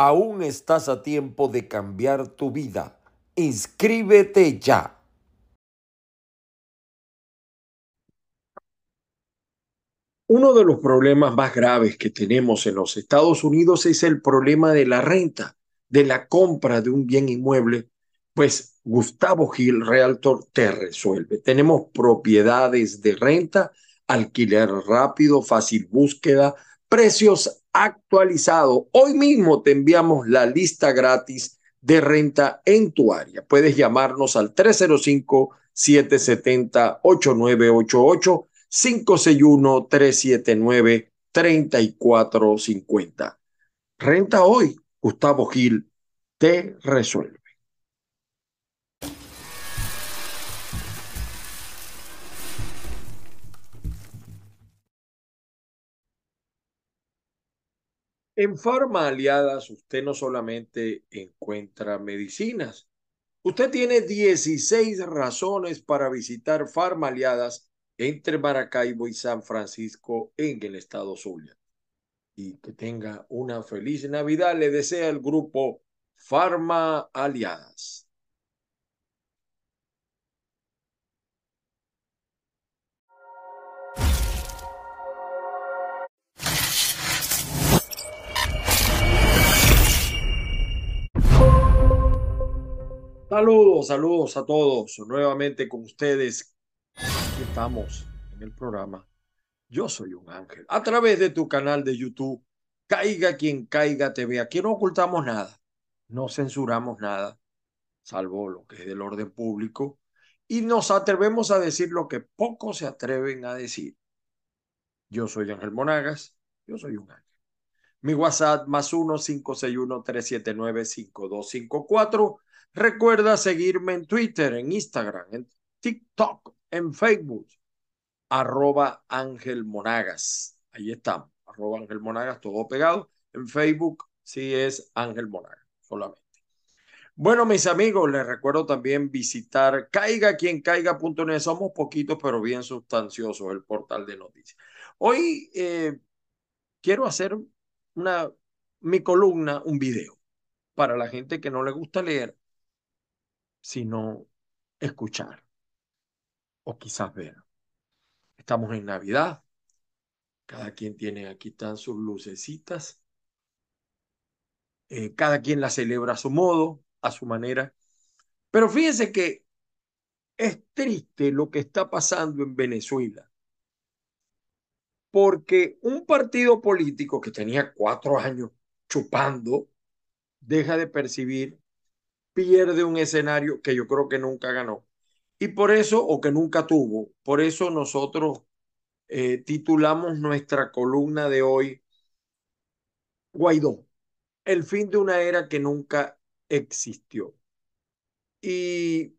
Aún estás a tiempo de cambiar tu vida. Inscríbete ya. Uno de los problemas más graves que tenemos en los Estados Unidos es el problema de la renta, de la compra de un bien inmueble. Pues Gustavo Gil, Realtor, te resuelve. Tenemos propiedades de renta, alquiler rápido, fácil búsqueda, precios actualizados. Hoy mismo te enviamos la lista gratis de renta en tu área. Puedes llamarnos al 305-770-8988 561-379-3450. Renta hoy, Gustavo Gil te resuelve. En Farma Aliadas usted no solamente encuentra medicinas, usted tiene 16 razones para visitar Farma Aliadas entre Maracaibo y San Francisco en el estado Zulia. Y que tenga una feliz Navidad, le desea el grupo Farma Aliadas. Saludos, saludos a todos. Nuevamente con ustedes, estamos en el programa Yo Soy un Ángel. A través de tu canal de YouTube, Caiga quien caiga TV. Aquí no ocultamos nada, no censuramos nada, salvo lo que es del orden público, y nos atrevemos a decir lo que pocos se atreven a decir. Yo soy Ángel Monagas, yo soy un ángel. Mi WhatsApp más 1-561-379-5254. Recuerda seguirme en Twitter, en Instagram, en TikTok, en Facebook, arroba Ángel Monagas. Ahí estamos, arroba Ángel Monagas, todo pegado. En Facebook sí es Ángel Monagas, solamente. Bueno, mis amigos, les recuerdo también visitar caiga quien caiga.net. Somos poquitos, pero bien sustanciosos, el portal de noticias. Hoy eh, quiero hacer una, mi columna, un video, para la gente que no le gusta leer, sino escuchar o quizás ver. Estamos en Navidad. Cada quien tiene, aquí están sus lucecitas. Eh, cada quien la celebra a su modo, a su manera. Pero fíjense que es triste lo que está pasando en Venezuela. Porque un partido político que tenía cuatro años chupando, deja de percibir, pierde un escenario que yo creo que nunca ganó y por eso, o que nunca tuvo, por eso nosotros eh, titulamos nuestra columna de hoy Guaidó, el fin de una era que nunca existió. Y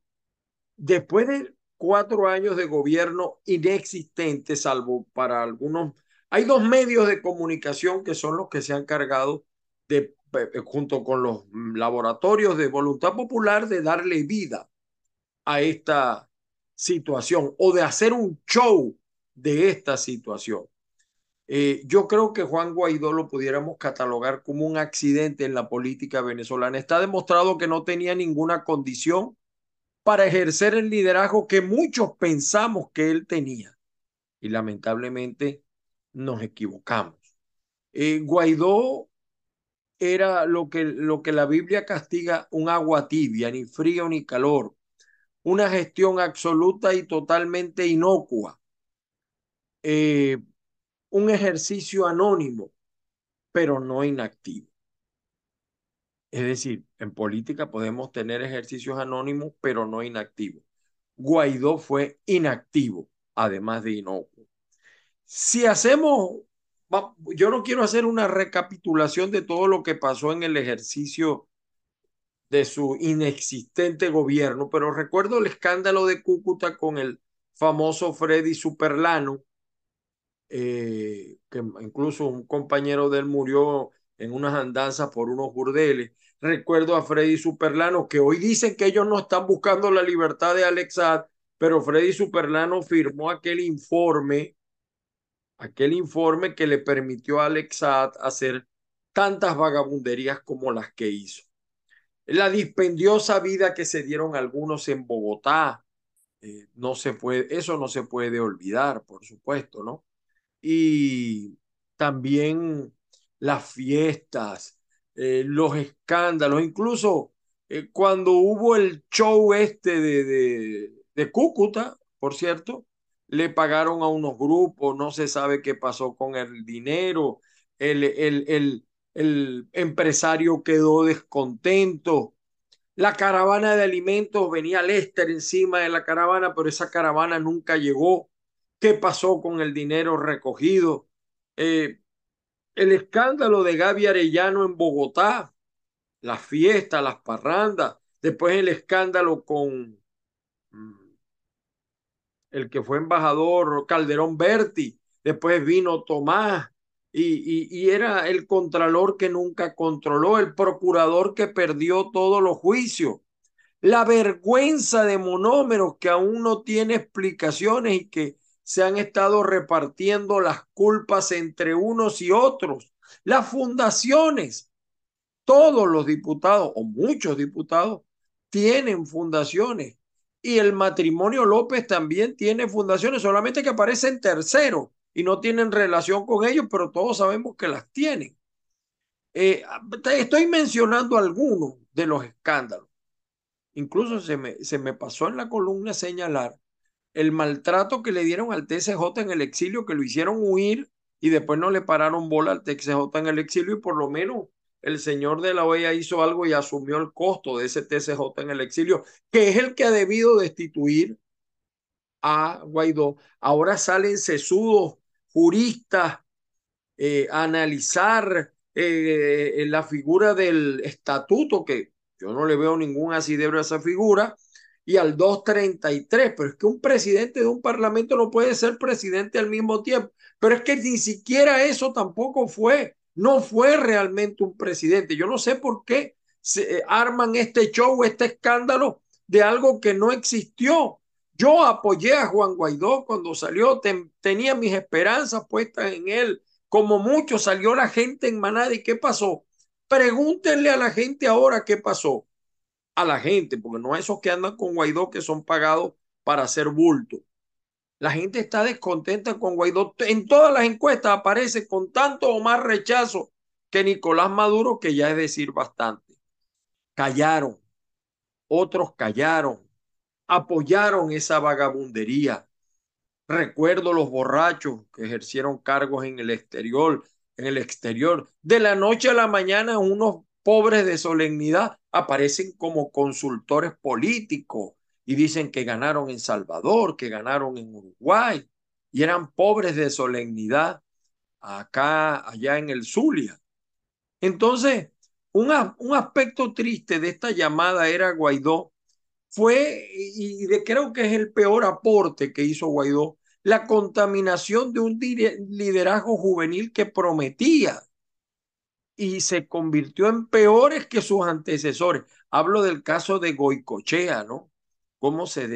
después de cuatro años de gobierno inexistente, salvo para algunos, hay dos medios de comunicación que son los que se han cargado de, junto con los laboratorios de voluntad popular, de darle vida a esta situación o de hacer un show de esta situación. Eh, yo creo que Juan Guaidó lo pudiéramos catalogar como un accidente en la política venezolana. Está demostrado que no tenía ninguna condición para ejercer el liderazgo que muchos pensamos que él tenía. Y lamentablemente nos equivocamos. Eh, Guaidó era lo que, lo que la Biblia castiga un agua tibia, ni frío ni calor, una gestión absoluta y totalmente inocua, eh, un ejercicio anónimo, pero no inactivo. Es decir, en política podemos tener ejercicios anónimos, pero no inactivos. Guaidó fue inactivo, además de inocuo. Si hacemos, yo no quiero hacer una recapitulación de todo lo que pasó en el ejercicio de su inexistente gobierno, pero recuerdo el escándalo de Cúcuta con el famoso Freddy Superlano, eh, que incluso un compañero de él murió en unas andanzas por unos burdeles. Recuerdo a Freddy Superlano, que hoy dicen que ellos no están buscando la libertad de Alexad, pero Freddy Superlano firmó aquel informe, aquel informe que le permitió a Alexad hacer tantas vagabunderías como las que hizo. La dispendiosa vida que se dieron algunos en Bogotá, eh, no se puede, eso no se puede olvidar, por supuesto, ¿no? Y también las fiestas, eh, los escándalos, incluso eh, cuando hubo el show este de, de, de Cúcuta, por cierto, le pagaron a unos grupos, no se sabe qué pasó con el dinero, el, el, el, el empresario quedó descontento. La caravana de alimentos venía Lester encima de la caravana, pero esa caravana nunca llegó. ¿Qué pasó con el dinero recogido? Eh, el escándalo de Gaby Arellano en Bogotá, las fiestas, las parrandas, después el escándalo con el que fue embajador Calderón Berti, después vino Tomás y, y, era el contralor que nunca controló, el procurador que perdió todos los juicios, la vergüenza de monómeros que aún no tiene explicaciones y que se han estado repartiendo las culpas entre unos y otros, las fundaciones, todos los diputados o muchos diputados tienen fundaciones y el matrimonio López también tiene fundaciones, solamente que aparecen terceros y no tienen relación con ellos, pero todos sabemos que las tienen. Eh, estoy mencionando algunos de los escándalos. Incluso se me, se me pasó en la columna señalar el maltrato que le dieron al TCJ en el exilio, que lo hicieron huir y después no le pararon bola al TCJ en el exilio y por lo menos el señor de la OEA hizo algo y asumió el costo de ese TCJ en el exilio, que es el que ha debido destituir a Guaidó. Ahora salen sesudos juristas eh, a analizar eh, la figura del estatuto, que yo no le veo ningún asidero a esa figura, y al 233, pero es que un presidente de un parlamento no puede ser presidente al mismo tiempo, pero es que ni siquiera eso tampoco fue no fue realmente un presidente. Yo no sé por qué se eh, arman este show, este escándalo de algo que no existió. Yo apoyé a Juan Guaidó cuando salió, tenía mis esperanzas puestas en él. Como mucho salió la gente en manada y qué pasó. Pregúntenle a la gente ahora qué pasó. A la gente, porque no a esos que andan con Guaidó que son pagados para hacer bulto. La gente está descontenta con Guaidó. En todas las encuestas aparece con tanto o más rechazo que Nicolás Maduro, que ya es decir bastante. Callaron, otros callaron, apoyaron esa vagabundería. Recuerdo los borrachos que ejercieron cargos en el exterior, en el exterior. De la noche a la mañana, unos pobres de solemnidad aparecen como consultores políticos, y dicen que ganaron en Salvador, que ganaron en Uruguay y eran pobres de solemnidad acá, allá en el Zulia. Entonces, un, un aspecto triste de esta llamada era Guaidó fue, y creo que es el peor aporte que hizo Guaidó, la contaminación de un liderazgo juvenil que prometía y se convirtió en peores que sus antecesores. Hablo del caso de Goicochea, ¿no? Cómo se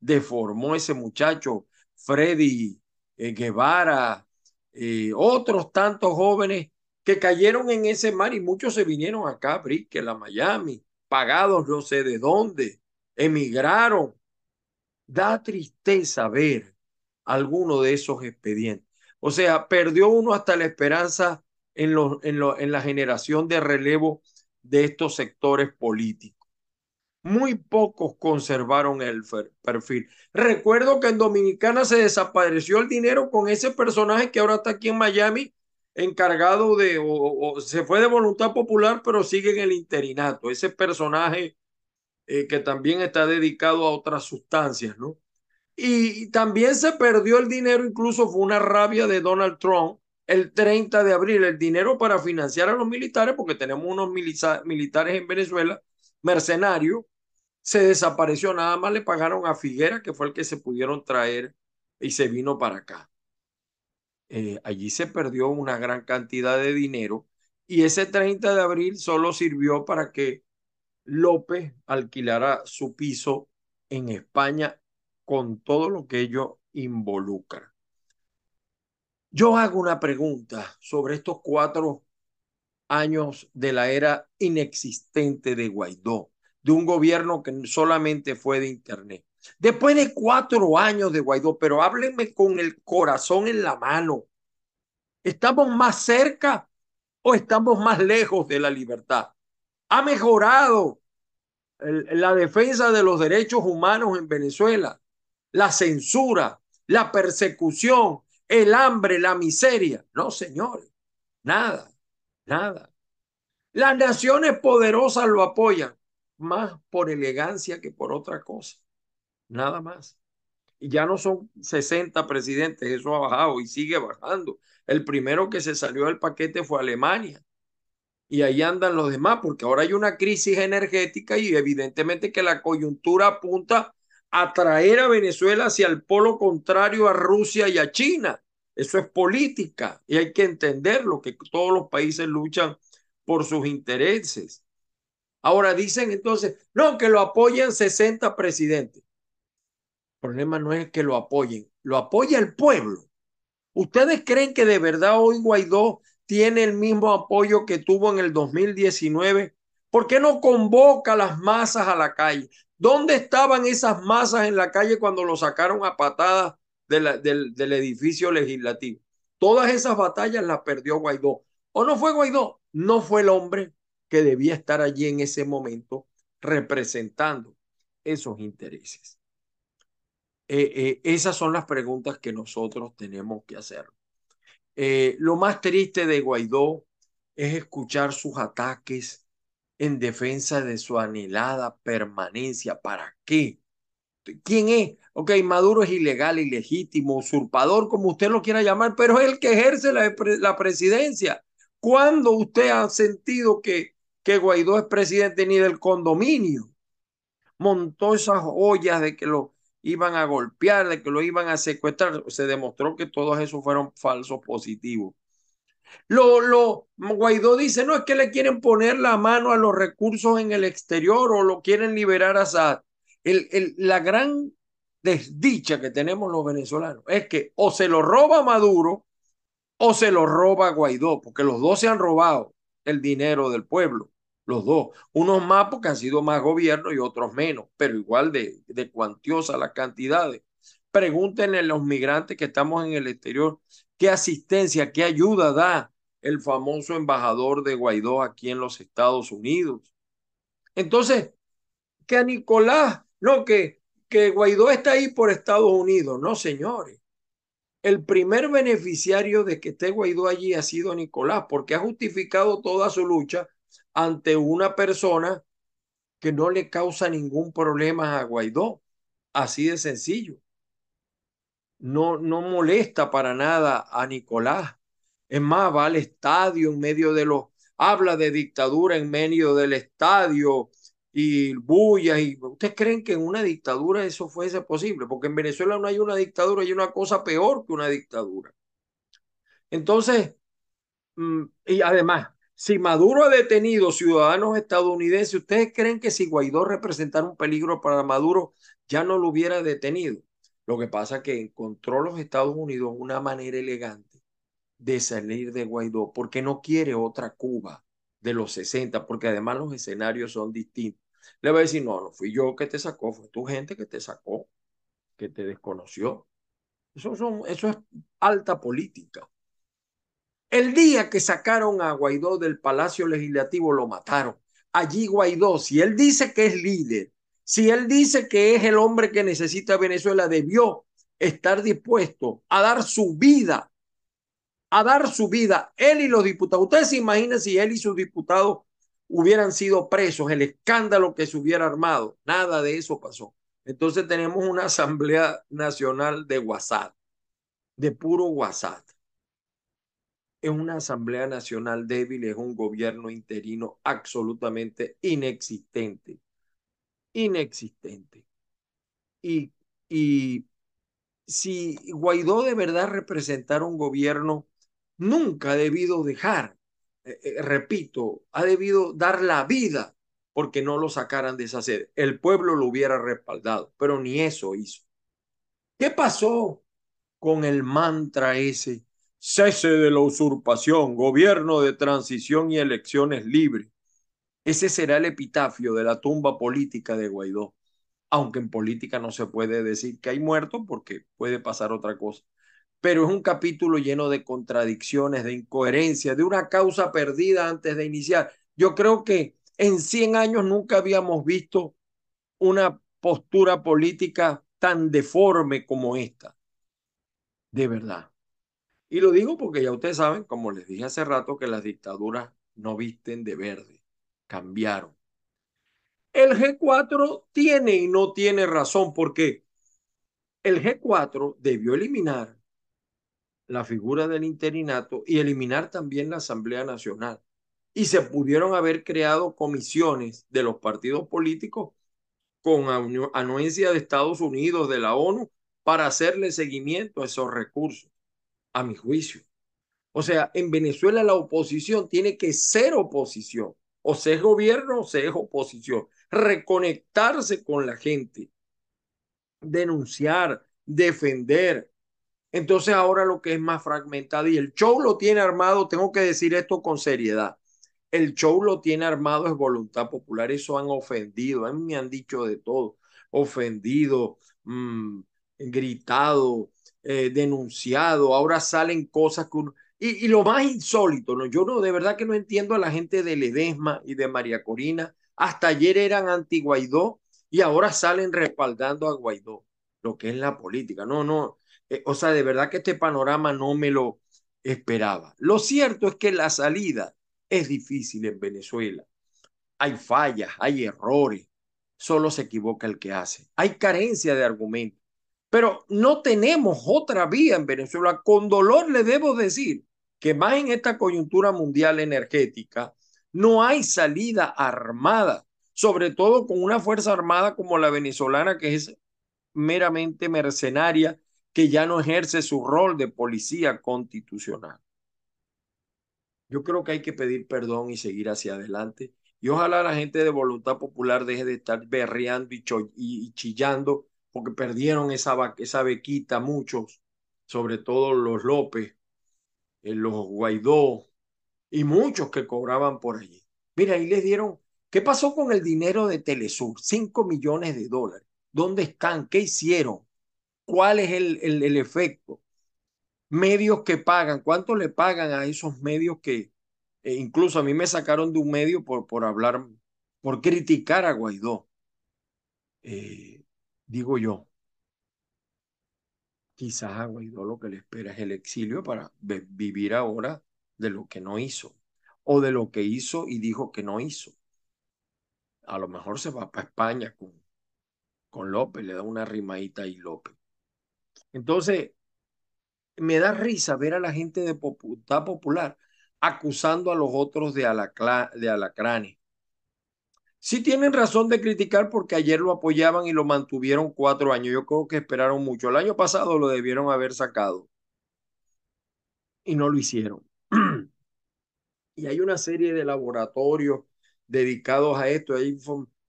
deformó ese muchacho, Freddy eh, Guevara, eh, otros tantos jóvenes que cayeron en ese mar y muchos se vinieron acá, Brickell, a Miami, pagados no sé de dónde, emigraron. Da tristeza ver alguno de esos expedientes. O sea, perdió uno hasta la esperanza en, en, en la generación de relevo de estos sectores políticos muy pocos conservaron el perfil. Recuerdo que en Dominicana se desapareció el dinero con ese personaje que ahora está aquí en Miami, encargado de, o, se fue de voluntad popular, pero sigue en el interinato. Ese personaje eh, que también está dedicado a otras sustancias, ¿no? Y, y también se perdió el dinero, incluso fue una rabia de Donald Trump el 30 de abril, el dinero para financiar a los militares, porque tenemos unos militares en Venezuela, mercenarios, se desapareció, nada más le pagaron a Figuera, que fue el que se pudieron traer y se vino para acá. Eh, allí se perdió una gran cantidad de dinero y ese 30 de abril solo sirvió para que López alquilara su piso en España con todo lo que ello involucra. Yo hago una pregunta sobre estos cuatro años de la era inexistente de Guaidó, de un gobierno que solamente fue de Internet. Después de cuatro años de Guaidó, pero háblenme con el corazón en la mano. ¿Estamos más cerca o estamos más lejos de la libertad? ¿Ha mejorado la defensa de los derechos humanos en Venezuela? La censura, la persecución, el hambre, la miseria. No, señores, nada, nada. Las naciones poderosas lo apoyan más por elegancia que por otra cosa nada más. Y ya no son 60 presidentes, eso ha bajado y sigue bajando. El primero que se salió del paquete fue Alemania. Y ahí andan los demás, porque ahora hay una crisis energética y evidentemente que la coyuntura apunta a traer a Venezuela hacia el polo contrario a Rusia y a China. Eso es política y hay que entenderlo, que todos los países luchan por sus intereses. Ahora dicen entonces, no, que lo apoyan 60 presidentes problema no es que lo apoyen, lo apoya el pueblo. ¿Ustedes creen que de verdad hoy Guaidó tiene el mismo apoyo que tuvo en el 2019? ¿Por qué no convoca a las masas a la calle? ¿Dónde estaban esas masas en la calle cuando lo sacaron a patadas del, del edificio legislativo? Todas esas batallas las perdió Guaidó. ¿O no fue Guaidó? No fue el hombre que debía estar allí en ese momento representando esos intereses. Eh, eh, esas son las preguntas que nosotros tenemos que hacer. Eh, lo más triste de Guaidó es escuchar sus ataques en defensa de su anhelada permanencia. ¿Para qué? ¿Quién es? Ok, Maduro es ilegal, ilegítimo, usurpador, como usted lo quiera llamar, pero es el que ejerce la, la presidencia. ¿Cuándo usted ha sentido que, que Guaidó es presidente ni del condominio? Montó esas ollas de que lo, iban a golpear, de que lo iban a secuestrar. Se demostró que todos esos fueron falsos positivos. Lo, lo, Guaidó dice, no es que le quieren poner la mano a los recursos en el exterior o lo quieren liberar a Assad. El, el, la gran desdicha que tenemos los venezolanos es que o se lo roba Maduro o se lo roba Guaidó, porque los dos se han robado el dinero del pueblo los dos. Unos más porque han sido más gobierno y otros menos, pero igual de, de cuantiosa las cantidades. Pregúntenle a los migrantes que estamos en el exterior qué asistencia, qué ayuda da el famoso embajador de Guaidó aquí en los Estados Unidos. Entonces, que a Nicolás, no, que, que Guaidó está ahí por Estados Unidos. No, señores. El primer beneficiario de que esté Guaidó allí ha sido Nicolás, porque ha justificado toda su lucha ante una persona que no le causa ningún problema a Guaidó. Así de sencillo. No, no molesta para nada a Nicolás. Es más, va al estadio en medio de los, habla de dictadura en medio del estadio y bulla. Y, ¿Ustedes creen que en una dictadura eso fuese posible? Porque en Venezuela no hay una dictadura, hay una cosa peor que una dictadura. Entonces, mm, y además, si Maduro ha detenido ciudadanos estadounidenses, ¿ustedes creen que si Guaidó representara un peligro para Maduro, ya no lo hubiera detenido? Lo que pasa es que encontró los Estados Unidos una manera elegante de salir de Guaidó, porque no quiere otra Cuba de los 60, porque además los escenarios son distintos. Le va a decir, no, no fui yo que te sacó, fue tu gente que te sacó, que te desconoció. Eso, son, eso es alta política. El día que sacaron a Guaidó del Palacio Legislativo lo mataron. Allí Guaidó, si él dice que es líder, si él dice que es el hombre que necesita Venezuela, debió estar dispuesto a dar su vida, a dar su vida, él y los diputados. Ustedes se imaginan si él y sus diputados hubieran sido presos, el escándalo que se hubiera armado. Nada de eso pasó. Entonces tenemos una Asamblea Nacional de WhatsApp, de puro WhatsApp es una Asamblea Nacional débil, es un gobierno interino absolutamente inexistente. Inexistente. Y, y si Guaidó de verdad representara un gobierno, nunca ha debido dejar, eh, eh, repito, ha debido dar la vida porque no lo sacaran de esa sede. El pueblo lo hubiera respaldado, pero ni eso hizo. ¿Qué pasó con el mantra ese cese de la usurpación, gobierno de transición y elecciones libres. Ese será el epitafio de la tumba política de Guaidó, aunque en política no se puede decir que hay muerto porque puede pasar otra cosa. Pero es un capítulo lleno de contradicciones, de incoherencias, de una causa perdida antes de iniciar. Yo creo que en 100 años nunca habíamos visto una postura política tan deforme como esta. De verdad. Y lo digo porque ya ustedes saben, como les dije hace rato, que las dictaduras no visten de verde, cambiaron. El G4 tiene y no tiene razón porque el G4 debió eliminar la figura del interinato y eliminar también la Asamblea Nacional. Y se pudieron haber creado comisiones de los partidos políticos con anuencia de Estados Unidos, de la ONU, para hacerle seguimiento a esos recursos a mi juicio. O sea, en Venezuela la oposición tiene que ser oposición. O se es gobierno o se es oposición. Reconectarse con la gente. Denunciar, defender. Entonces ahora lo que es más fragmentado y el show lo tiene armado, tengo que decir esto con seriedad. El show lo tiene armado es voluntad popular. Eso han ofendido. Mí me han dicho de todo. Ofendido, mm, gritado, eh, denunciado, ahora salen cosas que Y, lo más insólito, ¿no? yo no, de verdad que no entiendo a la gente de Ledesma y de María Corina, hasta ayer eran anti-Guaidó y ahora salen respaldando a Guaidó, lo que es la política, no, no, eh, o sea, de verdad que este panorama no me lo esperaba. Lo cierto es que la salida es difícil en Venezuela, hay fallas, hay errores, solo se equivoca el que hace, hay carencia de argumentos. Pero no tenemos otra vía en Venezuela. Con dolor le debo decir que más en esta coyuntura mundial energética no hay salida armada, sobre todo con una fuerza armada como la venezolana que es meramente mercenaria, que ya no ejerce su rol de policía constitucional. Yo creo que hay que pedir perdón y seguir hacia adelante. Y ojalá la gente de voluntad popular deje de estar berreando y, chillando porque perdieron esa, esa bequita muchos, sobre todo los López, eh, los Guaidó y muchos que cobraban por allí. Mira, ahí les dieron, ¿qué pasó con el dinero de Telesur? Cinco millones de dólares. ¿Dónde están? ¿Qué hicieron? ¿Cuál es el, el, efecto? Medios que pagan, ¿cuánto le pagan a esos medios que eh, incluso a mí me sacaron de un medio por, por hablar, por criticar a Guaidó? Eh, digo yo, quizás a Guaidó lo que le espera es el exilio para vivir ahora de lo que no hizo o de lo que hizo y dijo que no hizo. A lo mejor se va para España con, con López, le da una rimadita y López. Entonces, me da risa ver a la gente de Popular acusando a los otros de, de alacranes Sí tienen razón de criticar porque ayer lo apoyaban y lo mantuvieron cuatro años. Yo creo que esperaron mucho. El año pasado lo debieron haber sacado y no lo hicieron. y hay una serie de laboratorios dedicados a esto. Hay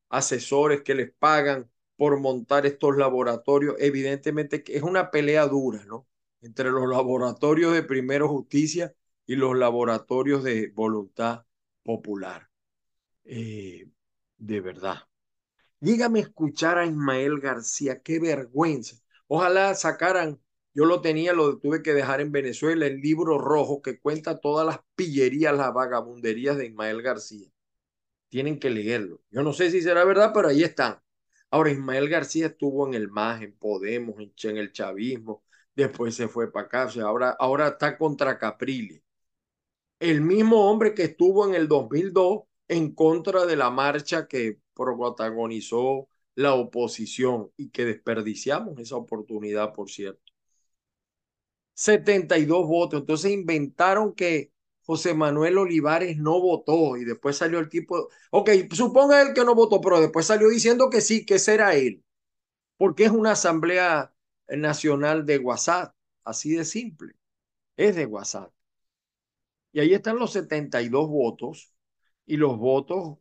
asesores que les pagan por montar estos laboratorios. Evidentemente que es una pelea dura, ¿no? Entre los laboratorios de Primero Justicia y los laboratorios de voluntad popular. Eh, de verdad. Dígame escuchar a Ismael García, qué vergüenza. Ojalá sacaran, yo lo tenía, lo tuve que dejar en Venezuela, el libro rojo que cuenta todas las pillerías, las vagabunderías de Ismael García. Tienen que leerlo. Yo no sé si será verdad, pero ahí están. Ahora, Ismael García estuvo en el MAS, en Podemos, en, el chavismo, después se fue para acá, ahora, ahora está contra Caprile. El mismo hombre que estuvo en el 2002 en contra de la marcha que protagonizó la oposición y que desperdiciamos esa oportunidad, por cierto. 72 votos. Entonces inventaron que José Manuel Olivares no votó y después salió el tipo, ok, suponga él que no votó, pero después salió diciendo que sí, que será él, porque es una asamblea nacional de WhatsApp, así de simple, es de WhatsApp. Y ahí están los 72 votos y los votos,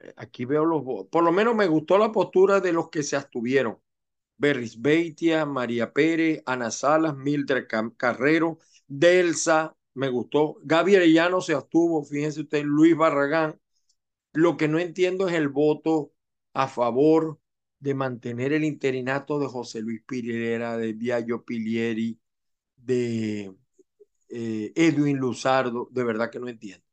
eh, aquí veo los votos, por lo menos me gustó la postura de los que se abstuvieron. Berris Beitia, María Pérez, Ana Salas, Mildred Carrero, Delsa, me gustó. Gaby Arellano se abstuvo, fíjense usted, Luis Barragán. Lo que no entiendo es el voto a favor de mantener el interinato de José Luis Pirera, de Diallo Pilieri, de eh, Edwin Luzardo. De verdad que no entiendo.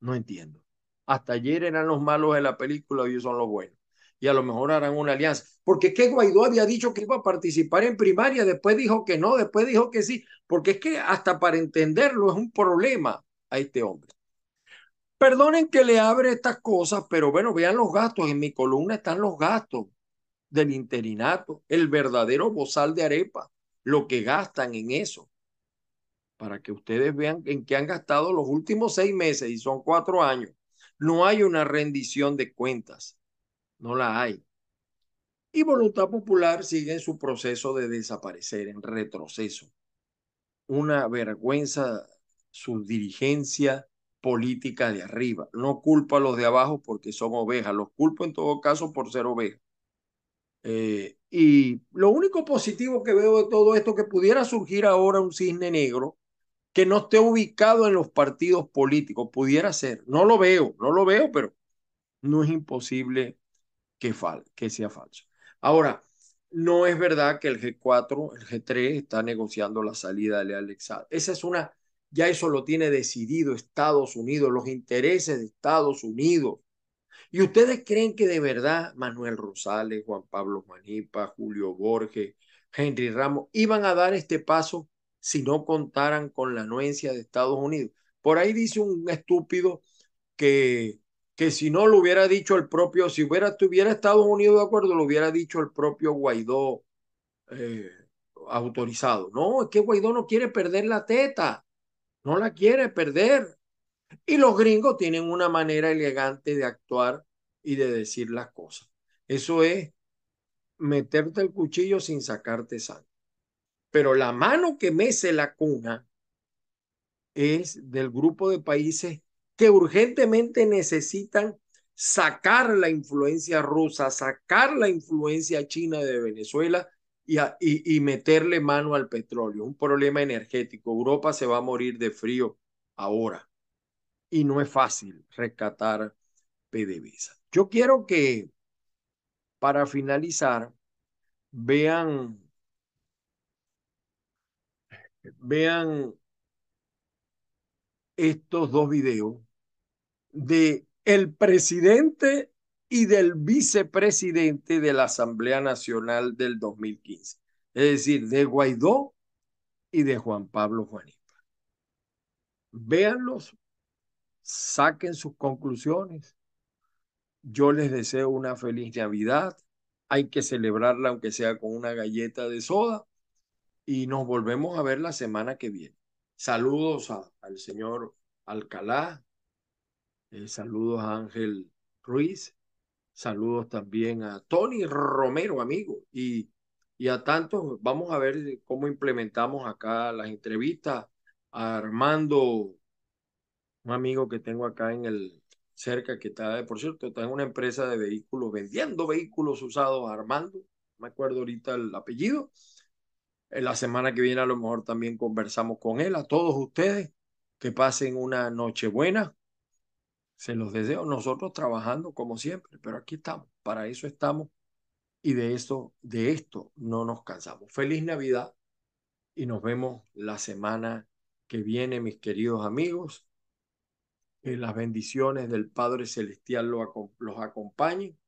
No entiendo. Hasta ayer eran los malos de la película, hoy son los buenos. Y a lo mejor harán una alianza. Porque que Guaidó había dicho que iba a participar en primaria, después dijo que no, después dijo que sí. Porque es que hasta para entenderlo es un problema a este hombre. Perdonen que le abre estas cosas, pero bueno, vean los gastos. En mi columna están los gastos del interinato, el verdadero bozal de arepa, lo que gastan en eso para que ustedes vean en qué han gastado los últimos seis meses y son cuatro años. No hay una rendición de cuentas, no la hay. Y Voluntad Popular sigue en su proceso de desaparecer, en retroceso. Una vergüenza su dirigencia política de arriba. No culpo a los de abajo porque son ovejas, los culpo en todo caso por ser ovejas. Eh, y lo único positivo que veo de todo esto que pudiera surgir ahora un cisne negro que no esté ubicado en los partidos políticos. Pudiera ser. No lo veo, no lo veo, pero no es imposible que, fal que sea falso. Ahora, no es verdad que el G4, el G3 está negociando la salida de Alexander. Esa es una, ya eso lo tiene decidido Estados Unidos, los intereses de Estados Unidos. ¿Y ustedes creen que de verdad Manuel Rosales, Juan Pablo Manipa, Julio Borges, Henry Ramos iban a dar este paso si no contaran con la anuencia de Estados Unidos. Por ahí dice un estúpido que, que si no lo hubiera dicho el propio, si hubiera estuviera Estados Unidos de acuerdo, lo hubiera dicho el propio Guaidó eh, autorizado. No, es que Guaidó no quiere perder la teta, no la quiere perder. Y los gringos tienen una manera elegante de actuar y de decir las cosas. Eso es meterte el cuchillo sin sacarte sangre pero la mano que mece la cuna es del grupo de países que urgentemente necesitan sacar la influencia rusa, sacar la influencia china de Venezuela y, y, meterle mano al petróleo. Un problema energético. Europa se va a morir de frío ahora y no es fácil rescatar PDVSA. Yo quiero que para finalizar vean vean estos dos videos de el presidente y del vicepresidente de la Asamblea Nacional del 2015. Es decir, de Guaidó y de Juan Pablo Juanita. Véanlos, saquen sus conclusiones. Yo les deseo una feliz Navidad. Hay que celebrarla aunque sea con una galleta de soda y nos volvemos a ver la semana que viene. Saludos al señor Alcalá, eh, saludos a Ángel Ruiz, saludos también a Tony Romero, amigo, y, y a tantos. Vamos a ver cómo implementamos acá las entrevistas a Armando, un amigo que tengo acá en el cerca que está, por cierto, está en una empresa de vehículos, vendiendo vehículos usados, Armando, me acuerdo ahorita el apellido, la semana que viene a lo mejor también conversamos con él. A todos ustedes que pasen una noche buena. Se los deseo. Nosotros trabajando como siempre, pero aquí estamos. Para eso estamos. Y de eso, de esto no nos cansamos. Feliz Navidad y nos vemos la semana que viene, mis queridos amigos. Que las bendiciones del Padre Celestial los acompañen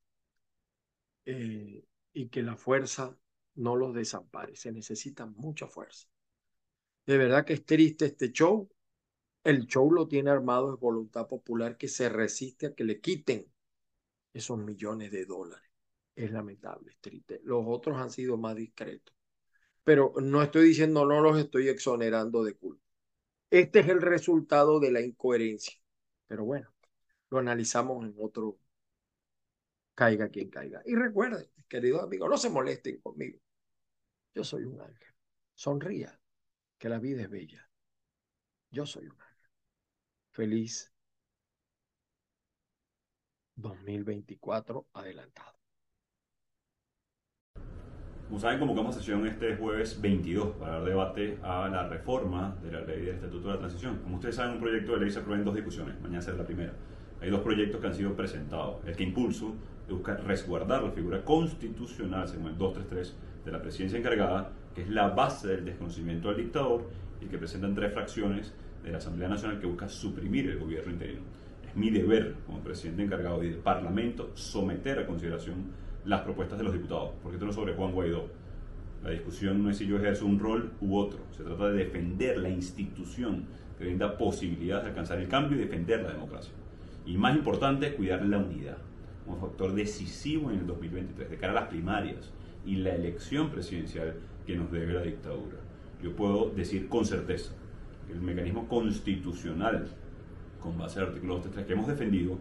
eh, y que la fuerza no los desampare. Se necesita mucha fuerza. De verdad que es triste este show. El show lo tiene armado es voluntad popular que se resiste a que le quiten esos millones de dólares. Es lamentable, es triste. Los otros han sido más discretos. Pero no estoy diciendo, no los estoy exonerando de culpa. Este es el resultado de la incoherencia. Pero bueno, lo analizamos en otro caiga quien caiga. Y recuerden, queridos amigos, no se molesten conmigo. Yo soy un ángel. Sonría, que la vida es bella. Yo soy un ángel. Feliz 2024 adelantado. Como saben, convocamos sesión este jueves 22 para dar debate a la reforma de la ley del Estatuto de la Transición. Como ustedes saben, un proyecto de ley se aprueba en dos discusiones. Mañana será la primera. Hay dos proyectos que han sido presentados. El que impulso busca resguardar la figura constitucional, según el 233 de la presidencia encargada, que es la base del desconocimiento al dictador, y que presentan tres fracciones de la Asamblea Nacional que busca suprimir el gobierno interino. Es mi deber como presidente encargado y del Parlamento someter a consideración las propuestas de los diputados, porque esto no es sobre Juan Guaidó. La discusión no es si yo ejerzo un rol u otro, se trata de defender la institución que brinda posibilidades de alcanzar el cambio y defender la democracia. Y más importante, cuidar la unidad, como factor decisivo en el 2023, de cara a las primarias y la elección presidencial que nos debe la dictadura. Yo puedo decir con certeza el mecanismo constitucional, con base al artículo 233 que hemos defendido,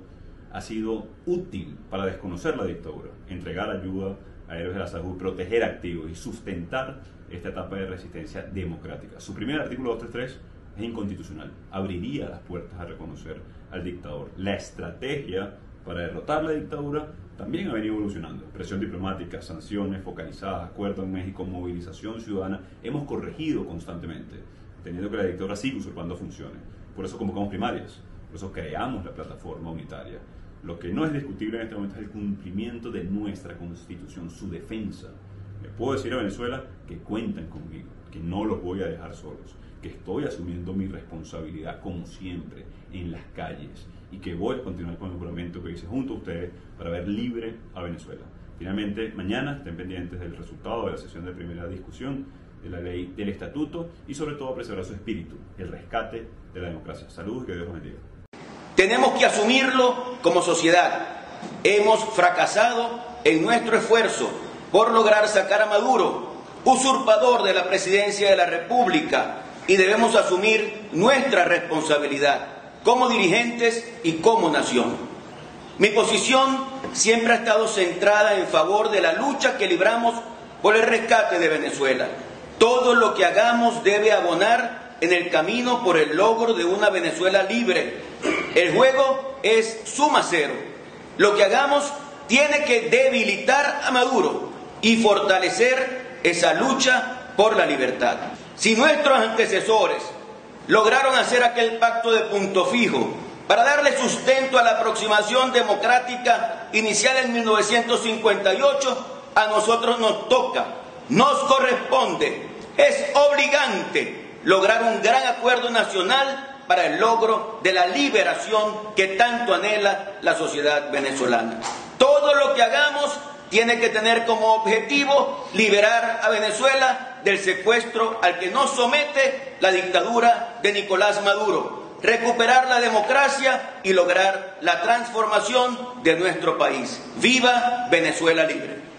ha sido útil para desconocer la dictadura, entregar ayuda a héroes de la salud, proteger activos y sustentar esta etapa de resistencia democrática. Su primer artículo 233 es inconstitucional, abriría las puertas a reconocer al dictador. La estrategia para derrotar la dictadura también ha venido evolucionando. Presión diplomática, sanciones focalizadas, acuerdo en México, movilización ciudadana. Hemos corregido constantemente, teniendo que la dictadura siga usurpando funciones. Por eso convocamos primarias, por eso creamos la plataforma unitaria. Lo que no es discutible en este momento es el cumplimiento de nuestra constitución, su defensa. Le puedo decir a Venezuela que cuentan conmigo, que no los voy a dejar solos, que estoy asumiendo mi responsabilidad como siempre en las calles y que voy a continuar con el juramento que hice junto a ustedes para ver libre a Venezuela. Finalmente, mañana estén pendientes del resultado de la sesión de primera discusión de la ley del estatuto y sobre todo preservar su espíritu, el rescate de la democracia. Saludos y que Dios los bendiga. Tenemos que asumirlo como sociedad. Hemos fracasado en nuestro esfuerzo por lograr sacar a Maduro, usurpador de la presidencia de la República, y debemos asumir nuestra responsabilidad como dirigentes y como nación. Mi posición siempre ha estado centrada en favor de la lucha que libramos por el rescate de Venezuela. Todo lo que hagamos debe abonar en el camino por el logro de una Venezuela libre, el juego es suma cero. Lo que hagamos tiene que debilitar a Maduro y fortalecer esa lucha por la libertad. Si nuestros antecesores lograron hacer aquel pacto de punto fijo para darle sustento a la aproximación democrática inicial en 1958, a nosotros nos toca, nos corresponde, es obligante lograr un gran acuerdo nacional para el logro de la liberación que tanto anhela la sociedad venezolana. Todo lo que hagamos tiene que tener como objetivo liberar a Venezuela del secuestro al que nos somete la dictadura de Nicolás Maduro, recuperar la democracia y lograr la transformación de nuestro país. ¡Viva Venezuela libre!